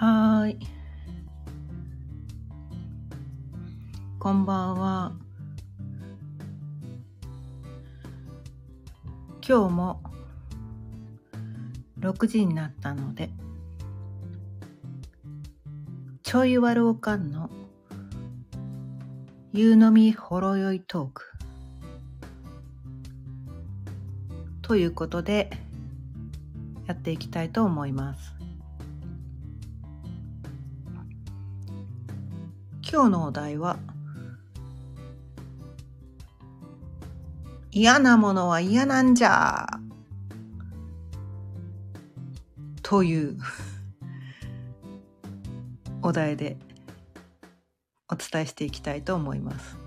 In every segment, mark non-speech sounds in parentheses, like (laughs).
はい。こんばんは。今日も6時になったので、ちょいわるおかんの夕飲みほろ酔いトークということでやっていきたいと思います。今日のお題は嫌なものは嫌なんじゃという (laughs) お題でお伝えしていきたいと思います。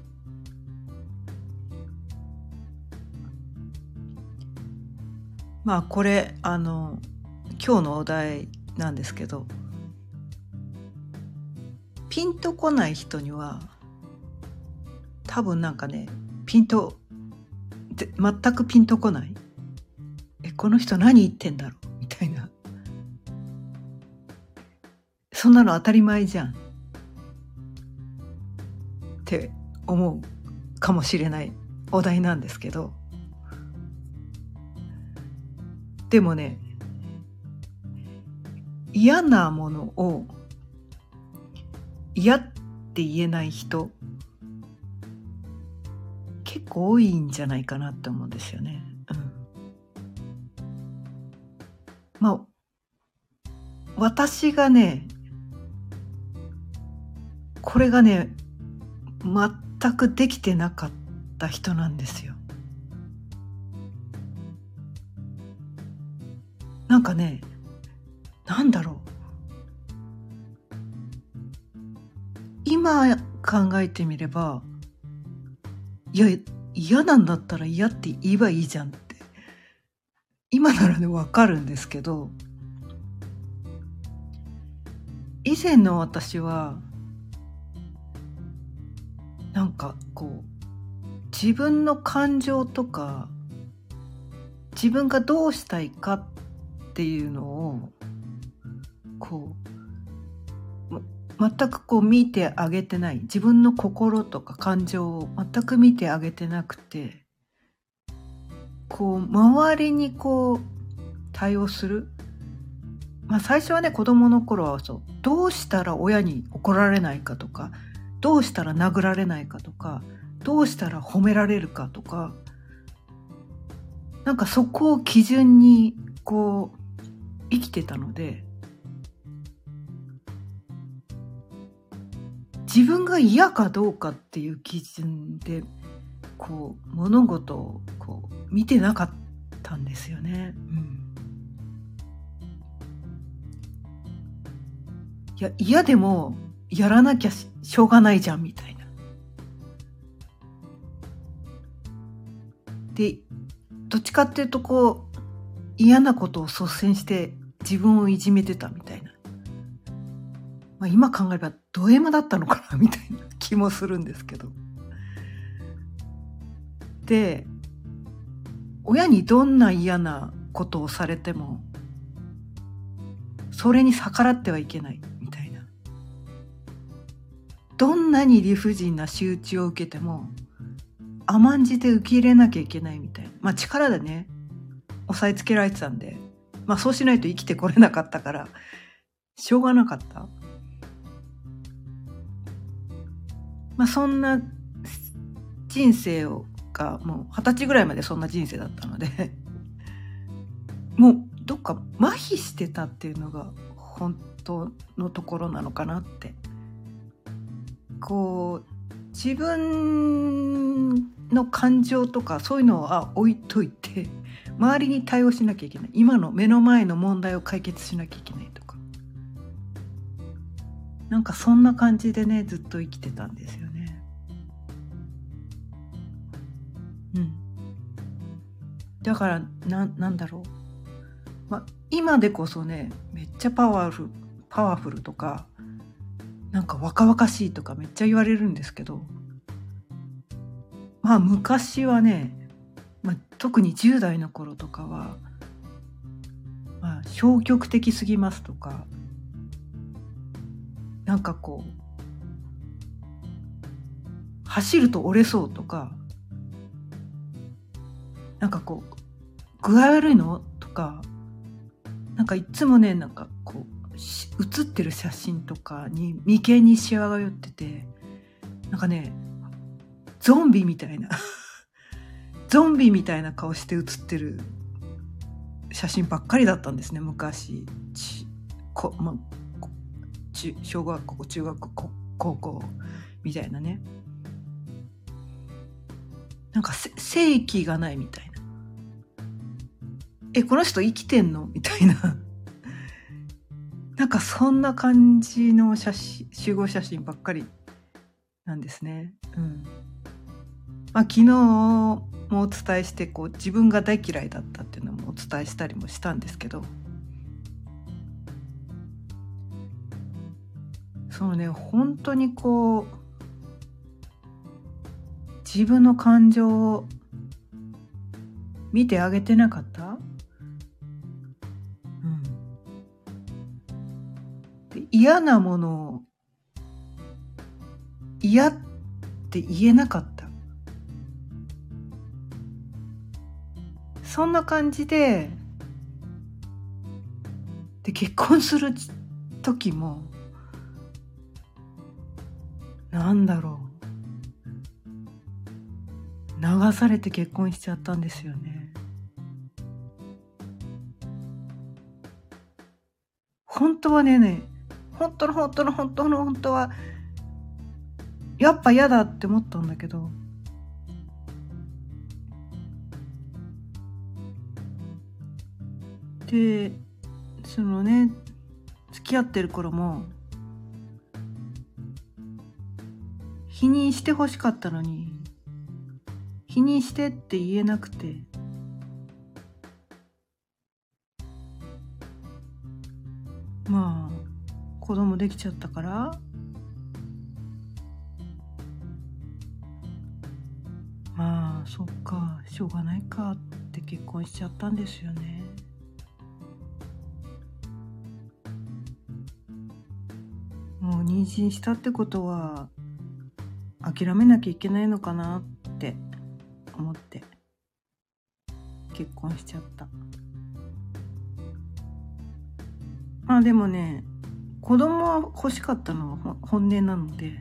まあこれあの今日のお題なんですけどピンとこない人には多分なんかねピンと全くピンとこない。えこの人何言ってんだろう？みたいな。そんなの当たり前じゃん。って思うかもしれない。お題なんですけど。でもね嫌なものを嫌って言えない人結構多いんじゃないかなって思うんですよね。うん、まあ私がねこれがね全くできてなかった人なんですよ。なんかねなんだろう今考えてみればいや嫌なんだったら嫌って言えばいいじゃんって。今ならね分かるんですけど以前の私はなんかこう自分の感情とか自分がどうしたいかっていうのをこう全くこう見てあげてない。自分の心とか感情を全く見てあげてなくてこう周りにこう対応する。まあ最初はね子供の頃はそう。どうしたら親に怒られないかとかどうしたら殴られないかとかどうしたら褒められるかとかなんかそこを基準にこう生きてたので自分が嫌かどうかっていう基準でこう物事をこう見てなかったんですよね。うん、いや嫌でもやらなきゃしょうがないじゃんみたいな。でどっちかっていうとこう嫌なことを率先して自分をいじめてたみたいな。まあ、今考えればド M だったのかなみたいな気もするんですけど。で親にどんな嫌なことをされてもそれに逆らってはいけないみたいな。どんなに理不尽な仕打ちを受けても甘んじて受け入れなきゃいけないみたいな。まあ力でね押さえつけられてたんでまあそうしないと生きてこれなかったからしょうがなかった。まあそんな人生をがもう二十歳ぐらいまでそんな人生だったので (laughs) もうどっか麻痺してたっていうのが本当のところなのかなって。こう自分の感情とかそういうのは置いといて周りに対応しなきゃいけない。今の目の前の問題を解決しなきゃいけないとなんかそんな感じでねずっと生きてたんですよね。うん、だからななんだろう、ま、今でこそねめっちゃパワフルパワフルとかなんか若々しいとかめっちゃ言われるんですけどまあ昔はね、まあ、特に10代の頃とかは、まあ、消極的すぎますとかなんかこう走ると折れそうとかなんかこう具合悪いのとかなんかいつもねなんかこう写ってる写真とかに眉間にしわが寄っててなんかねゾンビみたいな (laughs) ゾンビみたいな顔して写ってる写真ばっかりだったんですね昔。こ、ま、小学校中学校高校みたいなね。なんか正気がないみたいな。えこの人生きてんの？みたいな。なんかそんな感じの写真集合写真ばっかりなんですね。うん。まあ、昨日もお伝えしてこう自分が大嫌いだったっていうのもお伝えしたりもしたんですけど。そのね本当にこう自分の感情を見てあげてなかった？うん。嫌なものを嫌って言えなかった。そんな感じでで結婚する時もなんだろう流されて結婚しちゃったんですよね。本当はねね本当の本当の本当の本当はやっぱ嫌だって思ったんだけどでそのね付き合ってる頃も否認してほしかったのに否認してって言えなくて。まあ子供できちゃったから。まあそっかしょうがないかって結婚しちゃったんですよね。もう妊娠したってことは諦めなきゃいけないのかなって思って結婚しちゃった。まあでもね子供は欲しかったのは本音なので、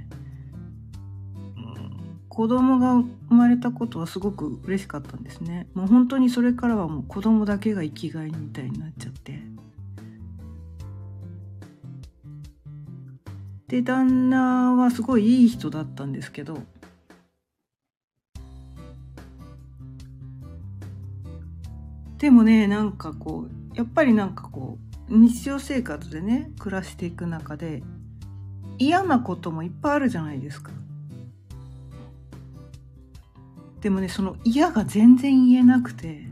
子供が生まれたことはすごく嬉しかったんですね。もう本当にそれからはもう子供だけが生きがいみたいになっちゃってで旦那はすごいいい人だったんですけどでもねなんかこうやっぱりなんかこう日常生活でね暮らしていく中で嫌なこともいっぱいあるじゃないですか。でもねその嫌が全然言えなくて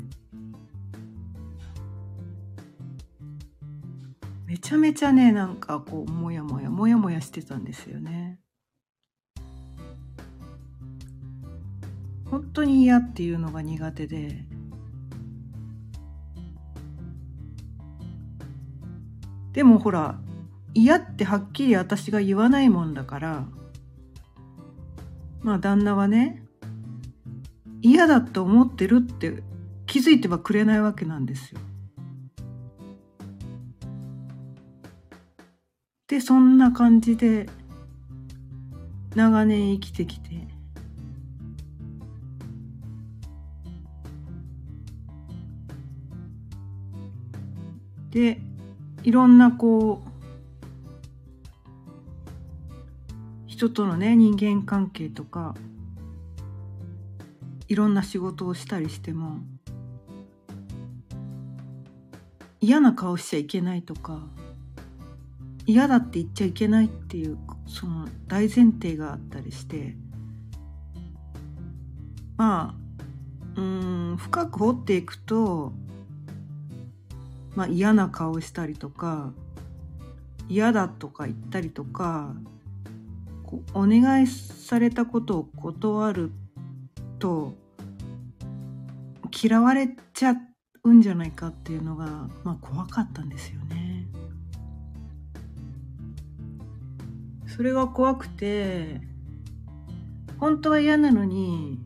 めちゃめちゃねなんかこうモヤモヤモヤモヤしてたんですよね。本当に嫌っていうのが苦手ででもほら嫌ってはっきり私が言わないもんだからまあ旦那はね嫌だと思ってるって気づいてはくれないわけなんですよ。でそんな感じで長年生きてきて。でいろんなこう人とのね人間関係とかいろんな仕事をしたりしても嫌な顔しちゃいけないとか嫌だって言っちゃいけないっていうその大前提があったりしてまあうん深く掘っていくとまあ、嫌な顔したりとか嫌だとか言ったりとかお願いされたことを断ると嫌われちゃうんじゃないかっていうのが、まあ、怖かったんですよね。それが怖くて本当は嫌なのに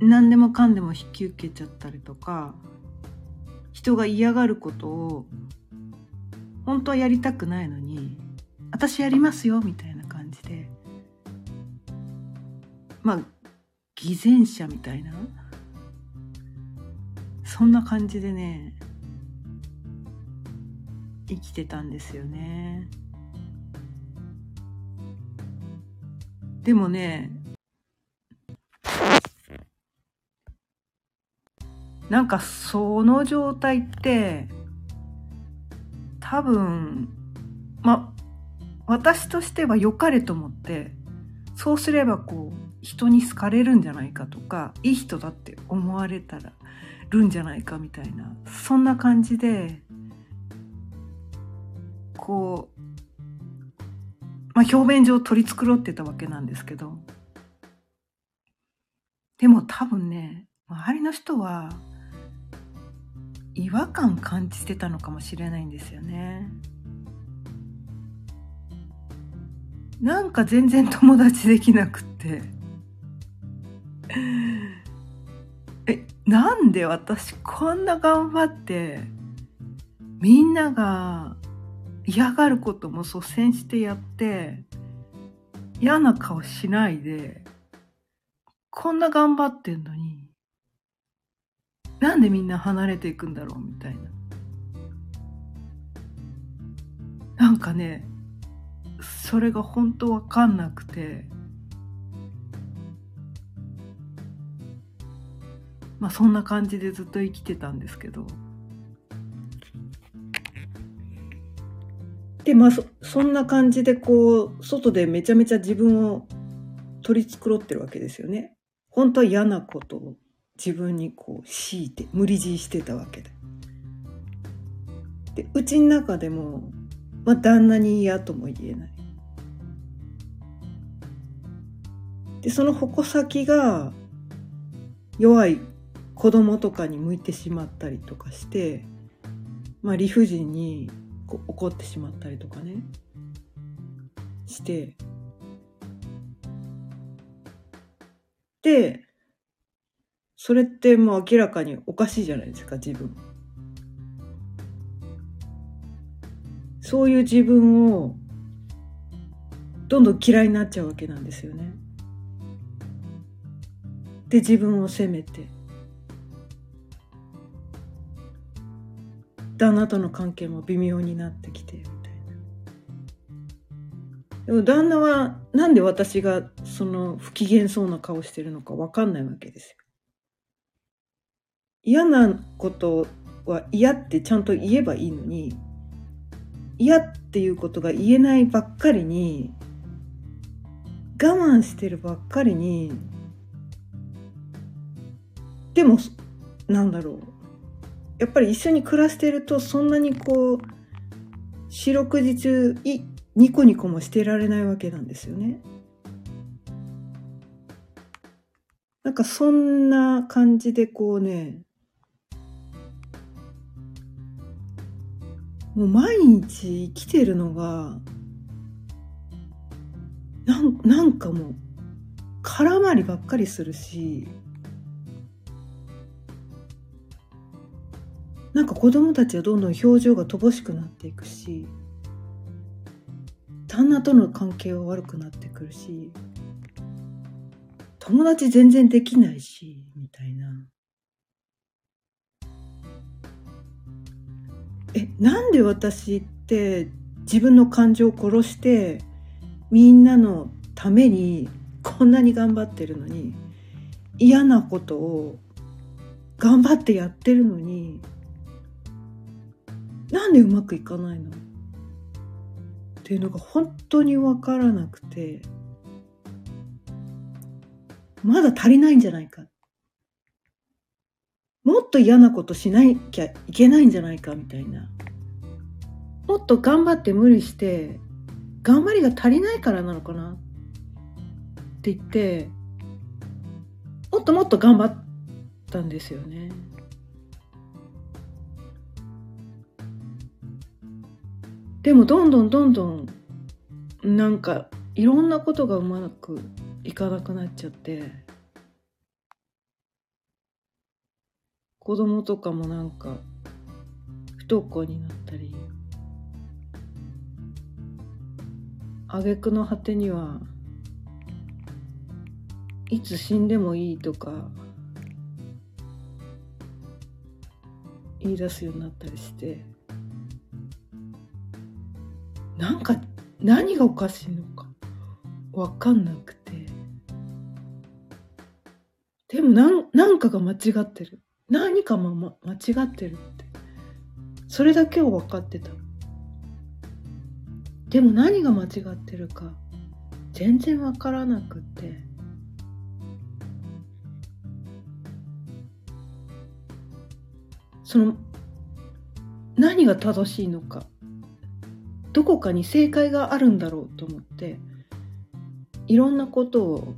何でもかんでも引き受けちゃったりとか人が嫌がることを本当はやりたくないのに私やりますよみたいな感じでまあ偽善者みたいなそんな感じでね生きてたんですよね。でもねなんかその状態って多分まあ私としては良かれと思ってそうすればこう人に好かれるんじゃないかとかいい人だって思われたらるんじゃないかみたいなそんな感じでこう、まあ、表面上取り繕ってたわけなんですけどでも多分ね周りの人は違和感感じてたのかもしれないんですよね。なんか全然友達できなくってえなんで私こんな頑張ってみんなが嫌がることも率先してやって嫌な顔しないでこんな頑張ってんのになんでみんな離れていくんだろうみたいな。なんかねそれが本当わかんなくてまあそんな感じでずっと生きてたんですけど。でまあそそんな感じでこう外でめちゃめちゃ自分を取り繕ってるわけですよね。本当は嫌なことを自分にこう強いて無理強いしてたわけで。でうちの中でも、まあ、旦那に嫌とも言えない。でその矛先が弱い子供とかに向いてしまったりとかして、まあ、理不尽にこう怒ってしまったりとかね。して。でそれってもう明らかにおかしいじゃないですか自分。そういう自分をどんどん嫌いになっちゃうわけなんですよね。で自分を責めて。旦那との関係も微妙になってきてみたいな。でも旦那はなんで私がその不機嫌そうな顔してるのか分かんないわけですよ。嫌なことは嫌ってちゃんと言えばいいのに嫌っていうことが言えないばっかりに我慢してるばっかりにでもなんだろう。やっぱり一緒に暮らしてるとそんなにこう四六時中いニコニコもしてられないわけなんですよね。なんかそんな感じでこうねもう毎日生きてるのがなんなんかもう空回りばっかりするしなんか子供たちはどんどん表情が乏しくなっていくし旦那との関係は悪くなってくるし友達全然できないしみたいな。えなんで私って自分の感情を殺してみんなのためにこんなに頑張ってるのに嫌なことを頑張ってやってるのになんでうまくいかないの？っていうのが本当に分からなくて。まだ足りないんじゃないか。もっと嫌なことしなきゃいけないんじゃないかみたいな。もっと頑張って無理して頑張りが足りないからなのかな？って言ってもっともっと頑張ったんですよね。でもどんどんどんどんなんかいろんなことがうまくいかなくなっちゃって。子供とかもなんか不登校になったり。挙句の果てにはいつ死んでもいいとか。言い出すようになったりして。なんか何がおかしいのか分かんなくて。でもなんなんかが間違ってる。何かも、ま、間違ってるって。それだけを分かってた。でも何が間違ってるか全然分からなくて。その何が正しいのか。どこかに正解があるんだろうと思っていろんなことを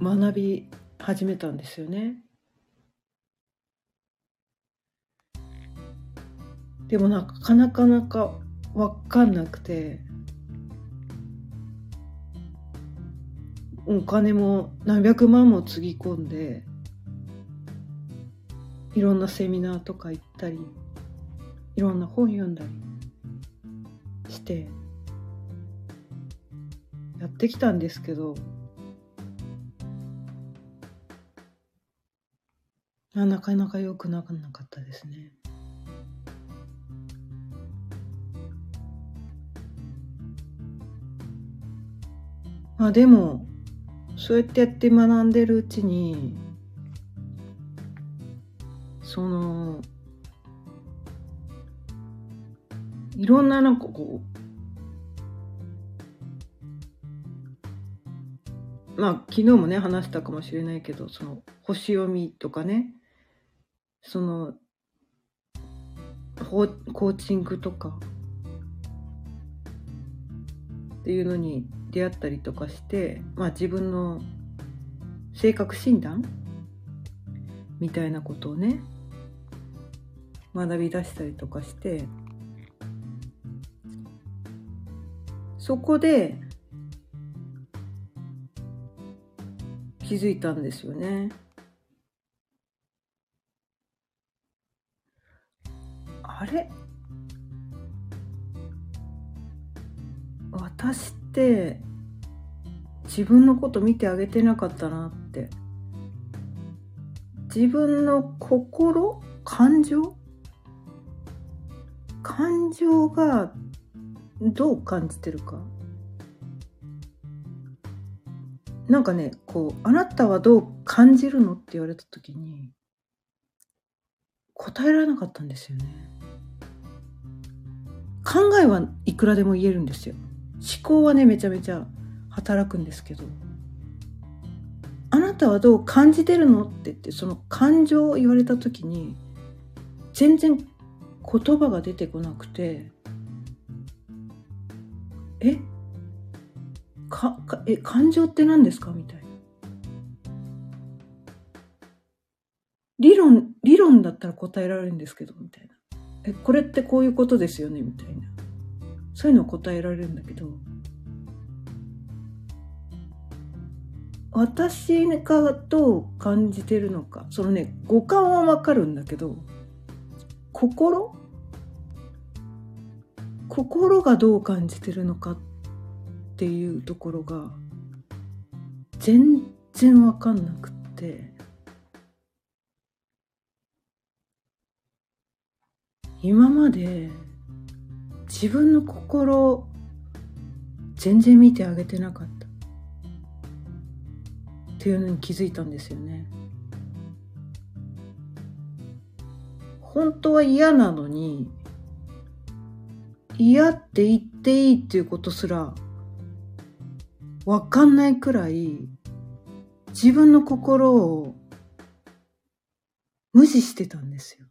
学び始めたんですよね。でもなかなかなか分かんなくてお金も何百万もつぎ込んでいろんなセミナーとか行ったりいろんな本読んだりしてやってきたんですけどなかなか良くなかったですね。まあでもそうやってやって学んでるうちにそのいろんななんかこうまあ昨日もね話したかもしれないけどその星読みとかねそのコーチングとかっていうのに出会ったりとかしてまあ自分の性格診断みたいなことをね学び出したりとかしてそこで気づいたんですよね。あれ？私って自分のこと見てあげてなかったなって。自分の心？感情？感情がどう感じてるか？なんかねこう「あなたはどう感じるの?」って言われた時に答えられなかったんですよね。考えはいくらでも言えるんですよ。思考はねめちゃめちゃ働くんですけど。あなたはどう感じてるのって言ってその感情を言われた時に全然言葉が出てこなくてえ？かかえ感情って何ですかみたいな。理論理論だったら答えられるんですけどみたいな。えこれってこういうことですよねみたいな。そういうのを答えられるんだけど。私がどう感じてるのか。そのね五感はわかるんだけど心心がどう感じてるのかっていうところが全然わかんなくって。今まで自分の心全然見てあげてなかった。っていうのに気づいたんですよね。本当は嫌なのに嫌って言っていいっていうことすらわかんないくらい自分の心を無視してたんですよ。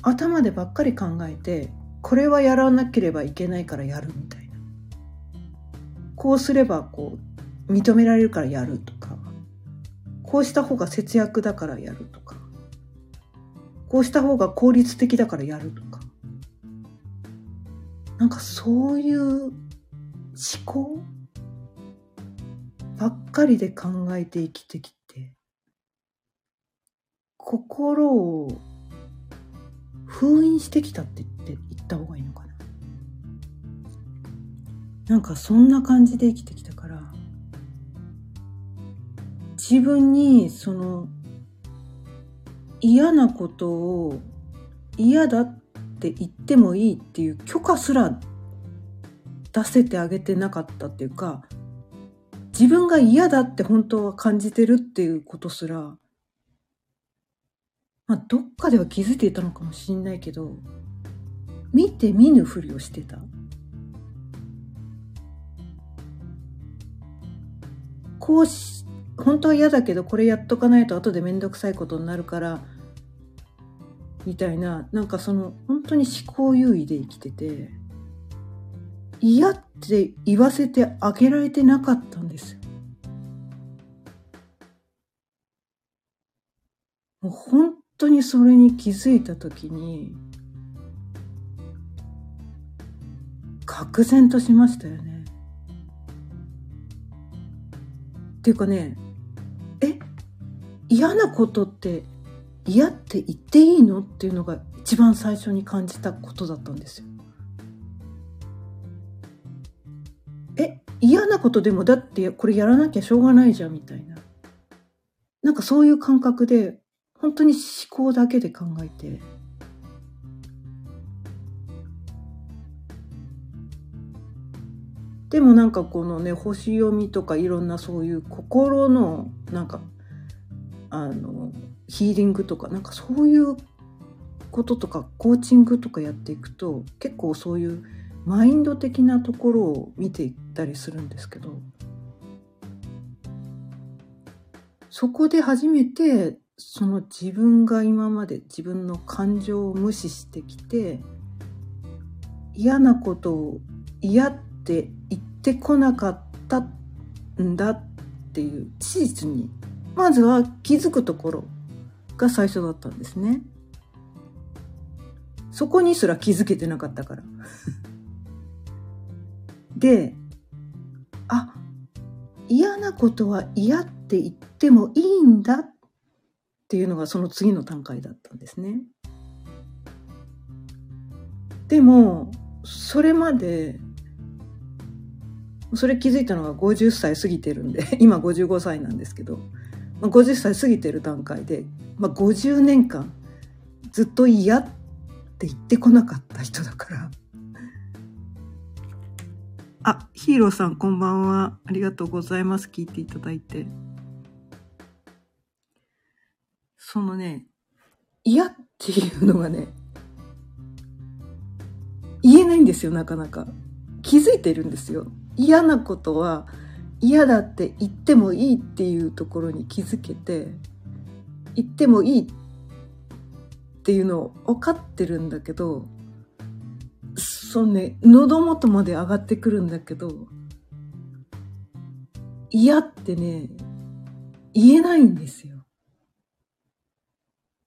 頭でばっかり考えてこれはやらなければいけないからやるみたいなこうすればこう認められるからやるとかこうした方が節約だからやるとかこうした方が効率的だからやるとかなんかそういう思考ばっかりで考えて生きてきて、心を封印してきたって言って言った方がいいのかな。なんかそんな感じで生きてきたから、自分にその嫌なことを嫌だって言ってもいいっていう許可すら出せてあげてなかったっていうか自分が嫌だって本当は感じてるっていうことすらまあどっかでは気づいていたのかもしんないけど見て見ぬふりをしてた。こうし本当は嫌だけどこれやっとかないと後で面倒くさいことになるからみたいななんかその本当に思考優位で生きてて嫌って言わせてあげられてなかったんです。もう本当にそれに気づいた時に愕然としましたよね。っていうかねえ嫌なことって嫌って言っていいのっていうのが一番最初に感じたことだったんですよ。え嫌なことでもだってこれやらなきゃしょうがないじゃんみたいな。なんかそういう感覚で本当に思考だけで考えて。でもなんかこのね星読みとかいろんなそういう心のなんかあのヒーリングとかなんかそういうこととかコーチングとかやっていくと結構そういうマインド的なところを見ていったりするんですけどそこで初めてその自分が今まで自分の感情を無視してきて嫌なことを嫌って言ってこなかったんだっていう事実にまずは気づくところが最初だったんですね。そこにすら気づけてなかったから。(laughs) で、あ、嫌なことは嫌って言ってもいいんだっていうのがその次の段階だったんですね。でも、それまで、それ気づいたのが50歳過ぎてるんで、(laughs) 今55歳なんですけど、まあ50歳過ぎてる段階でまあ、50年間ずっと嫌って言ってこなかった人だから。あ、ヒーローさんこんばんは。ありがとうございます。聞いていただいて。そのね、嫌っていうのがね、言えないんですよ、なかなか。気づいてるんですよ。嫌なことは嫌だって言ってもいいっていうところに気づけて、行ってもいいっていうのを分かってるんだけどそうね喉元まで上がってくるんだけど嫌ってね言えないんですよ。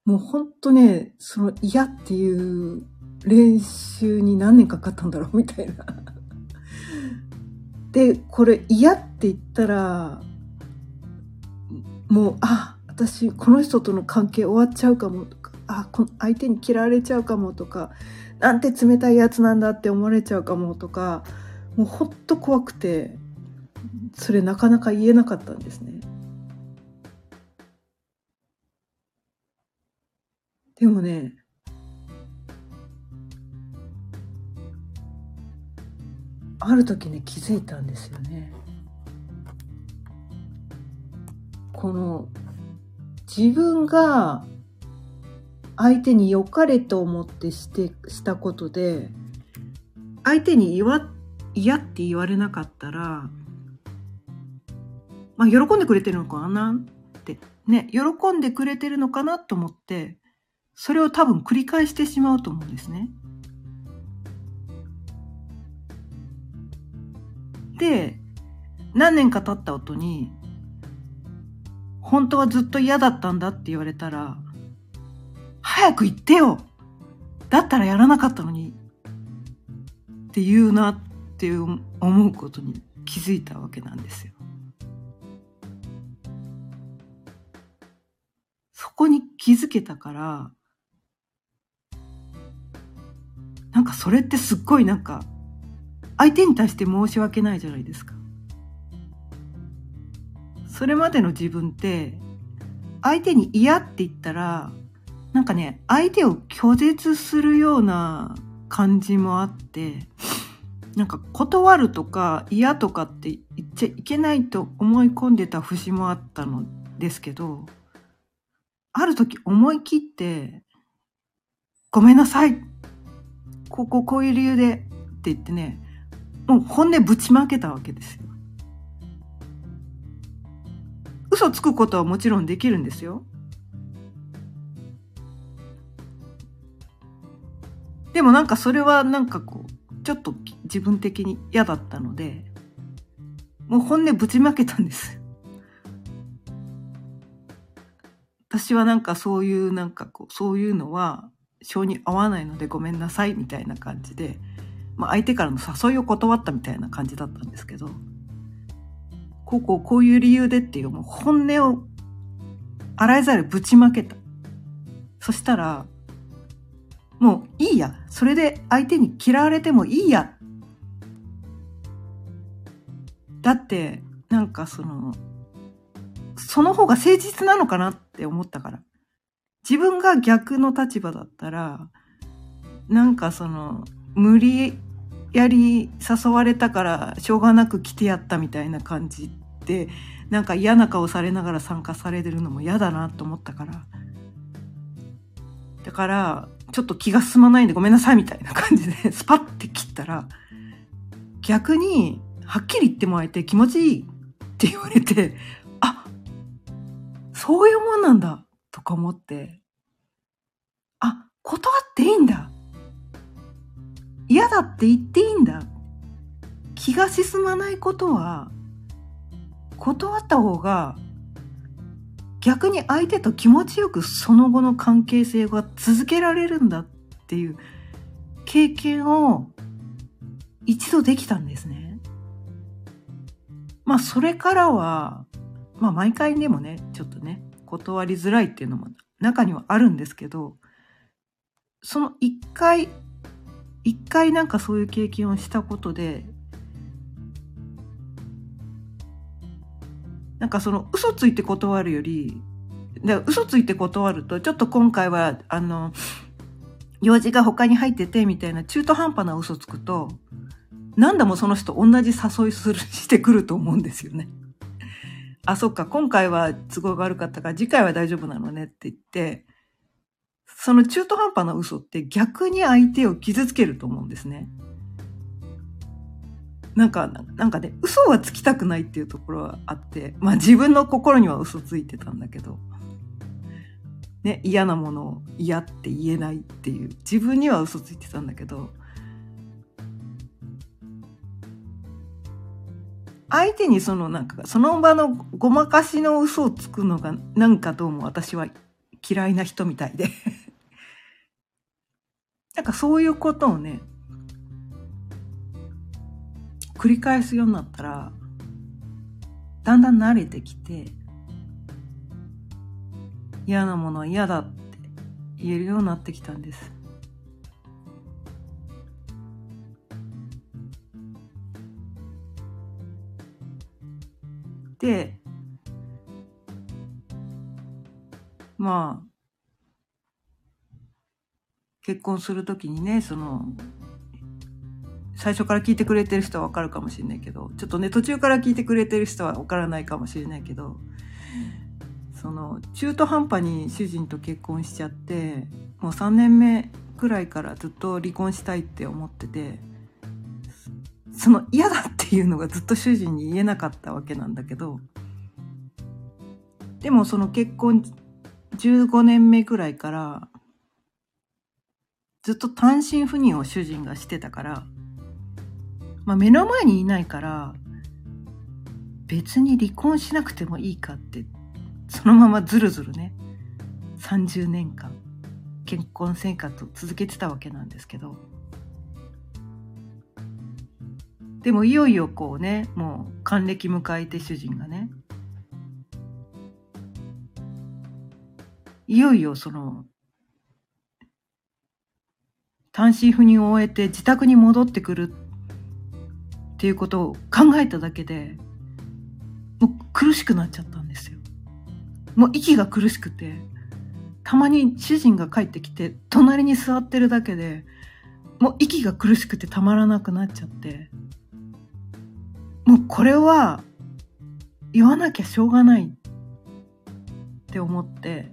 もうほんとねその嫌っていう練習に何年かかったんだろうみたいな。でこれ嫌って言ったらもうあ私この人との関係終わっちゃうかもとかあこ相手に嫌われちゃうかもとかなんて冷たいやつなんだって思われちゃうかもとかもうほんと怖くてそれなかなか言えなかったんですね。でもねある時ね気づいたんですよね。この自分が相手に良かれと思ってしてしたことで相手に嫌って言われなかったらまあ喜んでくれてるのかなってね喜んでくれてるのかなと思ってそれを多分繰り返してしまうと思うんですね。何年か経った後に本当はずっと嫌だったんだって言われたら、早く言ってよだったらやらなかったのに。って言うなって思うことに気づいたわけなんですよ。そこに気づけたからなんかそれってすっごいなんか相手に対して申し訳ないじゃないですか。それまでの自分って相手に嫌って言ったらなんかね相手を拒絶するような感じもあってなんか断るとか嫌とかって言っちゃいけないと思い込んでた節もあったのですけどある時思い切ってごめんなさいこここういう理由でって言ってねもう本音ぶちまけたわけですよ。嘘つくことはもちろんできるんですよ。でもなんかそれはなんかこう、ちょっと自分的に嫌だったので、もう本音ぶちまけたんです。私はなんかそういうなんかこう、そういうのは性に合わないのでごめんなさいみたいな感じで、まあ相手からの誘いを断ったみたいな感じだったんですけど、こうこうこういう理由でっていうもう本音を洗いざるぶちまけた。そしたら、もういいや。それで相手に嫌われてもいいや。だって、なんかその、その方が誠実なのかなって思ったから。自分が逆の立場だったら、なんかその、無理やり誘われたからしょうがなく来てやったみたいな感じってなんか嫌な顔されながら参加されてるのも嫌だなと思ったから。だからちょっと気が進まないんでごめんなさいみたいな感じで (laughs) スパッて切ったら逆にはっきり言ってもらえて気持ちいいって言われてあそういうもんなんだとか思ってあ断っていいんだ嫌だって言っていいんだ気が進まないことは断った方が逆に相手と気持ちよくその後の関係性が続けられるんだっていう経験を一度できたんですね。まあそれからは、まあ毎回でもね、ちょっとね、断りづらいっていうのも中にはあるんですけど、その一回、一回なんかそういう経験をしたことで、なんかその嘘ついて断るよりで嘘ついて断るとちょっと今回はあの用事が他に入っててみたいな中途半端な嘘つくと何度もその人同じ誘いするしてくると思うんですよね。あ、そっか、今回は都合が悪かったから次回は大丈夫なのねって言って、その中途半端な嘘って逆に相手を傷つけると思うんですね。なんか、なんかね、嘘はつきたくないっていうところはあって、まあ自分の心には嘘ついてたんだけど、ね、嫌なものを嫌って言えないっていう、自分には嘘ついてたんだけど、相手にそのなんか、その場のごまかしの嘘をつくのがなんかどうも私は嫌いな人みたいでなんかそういうことをね、繰り返すようになったらだんだん慣れてきて嫌なものは嫌だって言えるようになってきたんです。でまあ結婚するときにねその最初から聞いてくれてる人はわかるかもしれないけど、ちょっとね、途中から聞いてくれてる人はわからないかもしれないけど、その、中途半端に主人と結婚しちゃって、もう3年目くらいからずっと離婚したいって思ってて、その嫌だっていうのがずっと主人に言えなかったわけなんだけど、でもその結婚15年目くらいから、ずっと単身赴任を主人がしてたから、まあ、目の前にいないから別に離婚しなくてもいいかってそのままずるずるね30年間結婚生活を続けてたわけなんですけど。でもいよいよこうねもう還暦迎えて主人がねいよいよその単身赴任を終えて自宅に戻ってくるっていうことを考えただけでもう苦しくなっちゃったんですよ。もう息が苦しくてたまに主人が帰ってきて隣に座ってるだけでもう息が苦しくてたまらなくなっちゃってもうこれは言わなきゃしょうがないって思って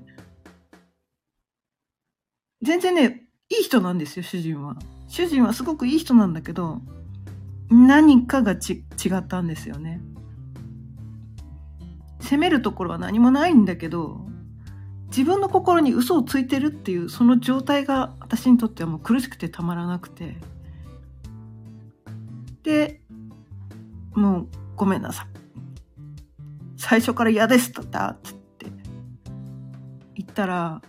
全然ねいい人なんですよ主人は。主人はすごくいい人なんだけど何かがち違ったんですよね。責めるところは何もないんだけど自分の心に嘘をついてるっていうその状態が私にとってはもう苦しくてたまらなくて。でもうごめんなさい。最初から嫌ですとだって。言ったら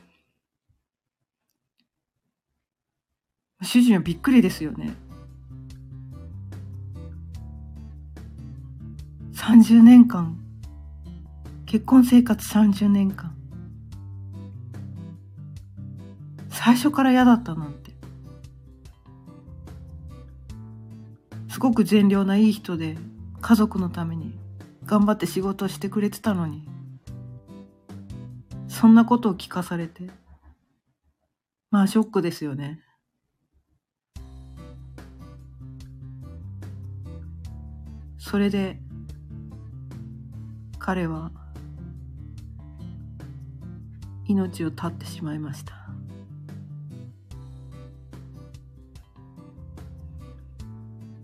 主人はびっくりですよね。30年間。結婚生活30年間。最初から嫌だったなんて。すごく善良ないい人で家族のために頑張って仕事をしてくれてたのにそんなことを聞かされてまあショックですよね。それで彼は命を絶ってしまいました。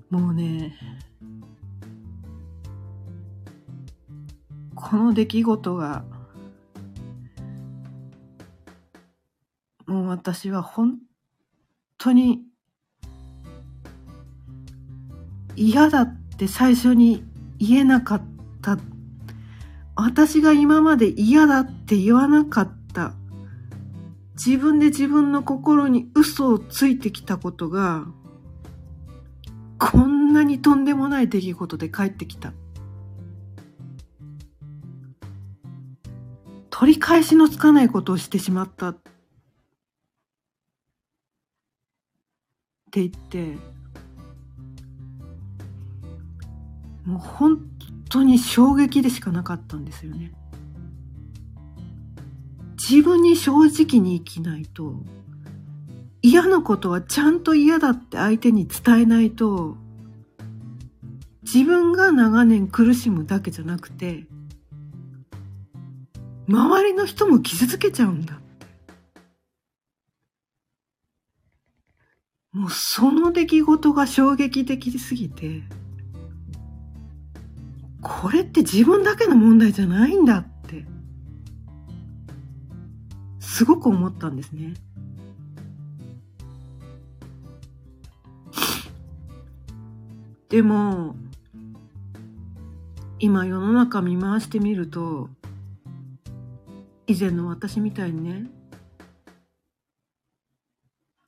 もうねこの出来事がもう私は本当に嫌だって最初に言えなかった。私が今まで嫌だって言わなかった。自分で自分の心に嘘をついてきたことがこんなにとんでもない出来事で帰ってきた。取り返しのつかないことをしてしまった。って言ってもう本当に衝撃でしかなかったんですよね。自分に正直に生きないと嫌なことはちゃんと嫌だって相手に伝えないと自分が長年苦しむだけじゃなくて周りの人も傷つけちゃうんだってもうその出来事が衝撃的すぎてこれって自分だけの問題じゃないんだってすごく思ったんですね。でも今世の中見回してみると以前の私みたいにね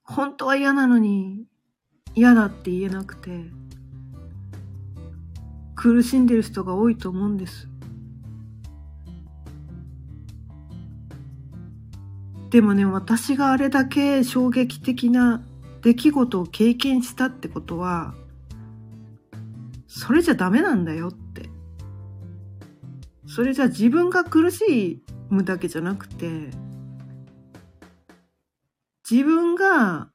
本当は嫌なのに嫌だって言えなくて苦しんでる人が多いと思うんですでもね私があれだけ衝撃的な出来事を経験したってことはそれじゃダメなんだよって。それじゃ自分が苦しむだけじゃなくて、自分が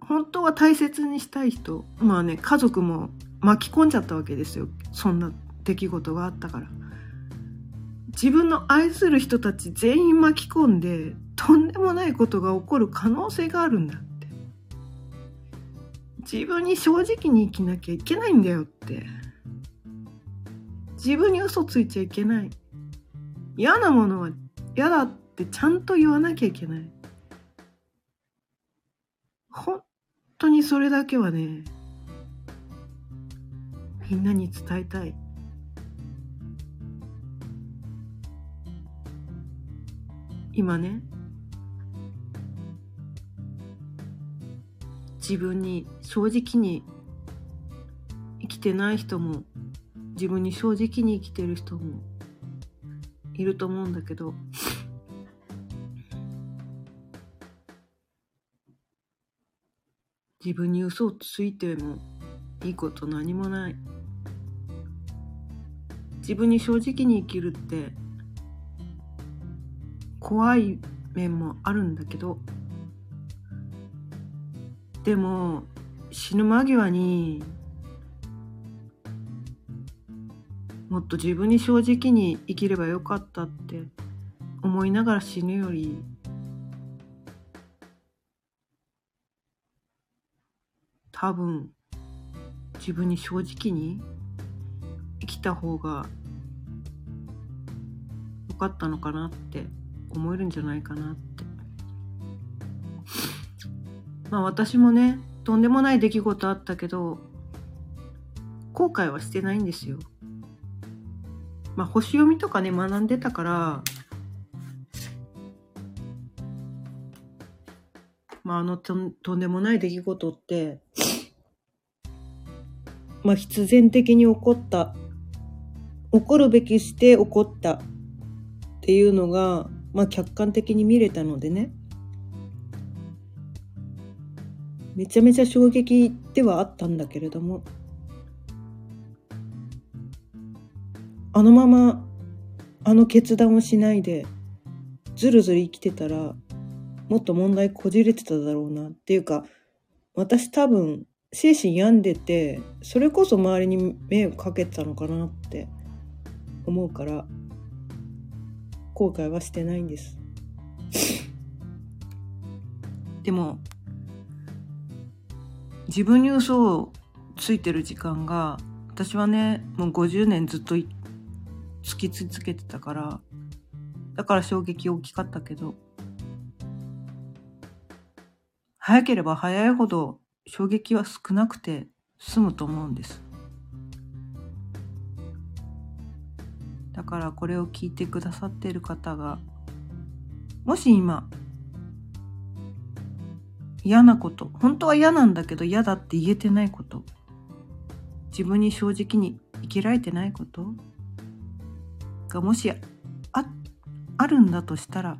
本当は大切にしたい人、まあね、家族も巻き込んじゃったわけですよ。そんな出来事があったから。自分の愛する人たち全員巻き込んで、とんでもないことが起こる可能性があるんだって。自分に正直に生きなきゃいけないんだよって。自分に嘘ついちゃいけない。嫌なものは嫌だってちゃんと言わなきゃいけない。本当にそれだけはね、みんなに伝えたい。今ね、自分に正直に生きてない人も自分に正直に生きてる人もいると思うんだけど自分に嘘をついてもいいこと何もない。自分に正直に生きるって怖い面もあるんだけど。でも死ぬ間際にもっと自分に正直に生きればよかったって思いながら死ぬより多分自分に正直に生きた方が良かったのかなって思えるんじゃないかなって。まあ私もねとんでもない出来事あったけど後悔はしてないんですよ。まあ星読みとかね学んでたからまああのとんとんでもない出来事ってまあ、必然的に起こった起こるべきして起こったっていうのが、まあ、客観的に見れたのでね。めちゃめちゃ衝撃ではあったんだけれどもあのままあの決断をしないでずるずる生きてたらもっと問題こじれてただろうなっていうか私多分精神病んでてそれこそ周りに迷惑かけてたのかなって思うから後悔はしてないんです。(laughs) でも自分に嘘をついてる時間が私はねもう50年ずっとつき続けてたからだから衝撃大きかったけど早ければ早いほど衝撃は少なくて済むと思うんです。だからこれを聞いてくださっている方がもし今嫌なこと本当は嫌なんだけど嫌だって言えてないこと自分に正直に生きられてないことがもしああるんだとしたら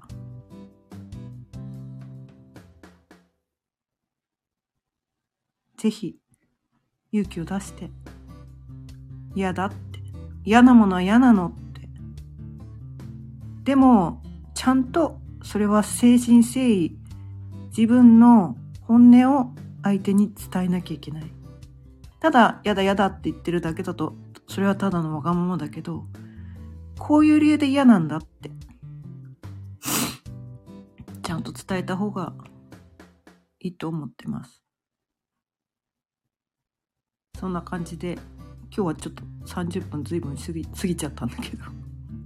ぜひ勇気を出して。嫌だって。嫌なものは嫌なのって。でもちゃんとそれは誠心誠意。自分の本音を相手に伝えなきゃいけない。ただ嫌だ嫌だって言ってるだけだとそれはただのわがままだけどこういう理由で嫌なんだって。ちゃんと伝えた方がいいと思ってます。そんな感じで今日はちょっと30分ずいぶん過ぎ過ぎちゃったんだけど。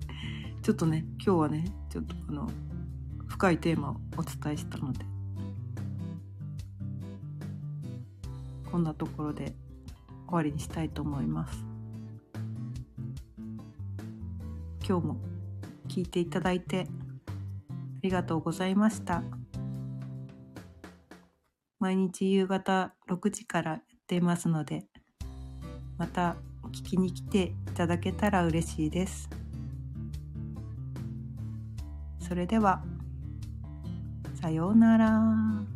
(laughs) ちょっとね今日はねちょっとあの深いテーマをお伝えしたので。こんなところで終わりにしたいと思います。今日も聞いていただいてありがとうございました。毎日夕方6時からやっていますのでまた聞きに来ていただけたら嬉しいです。それでは、さようなら。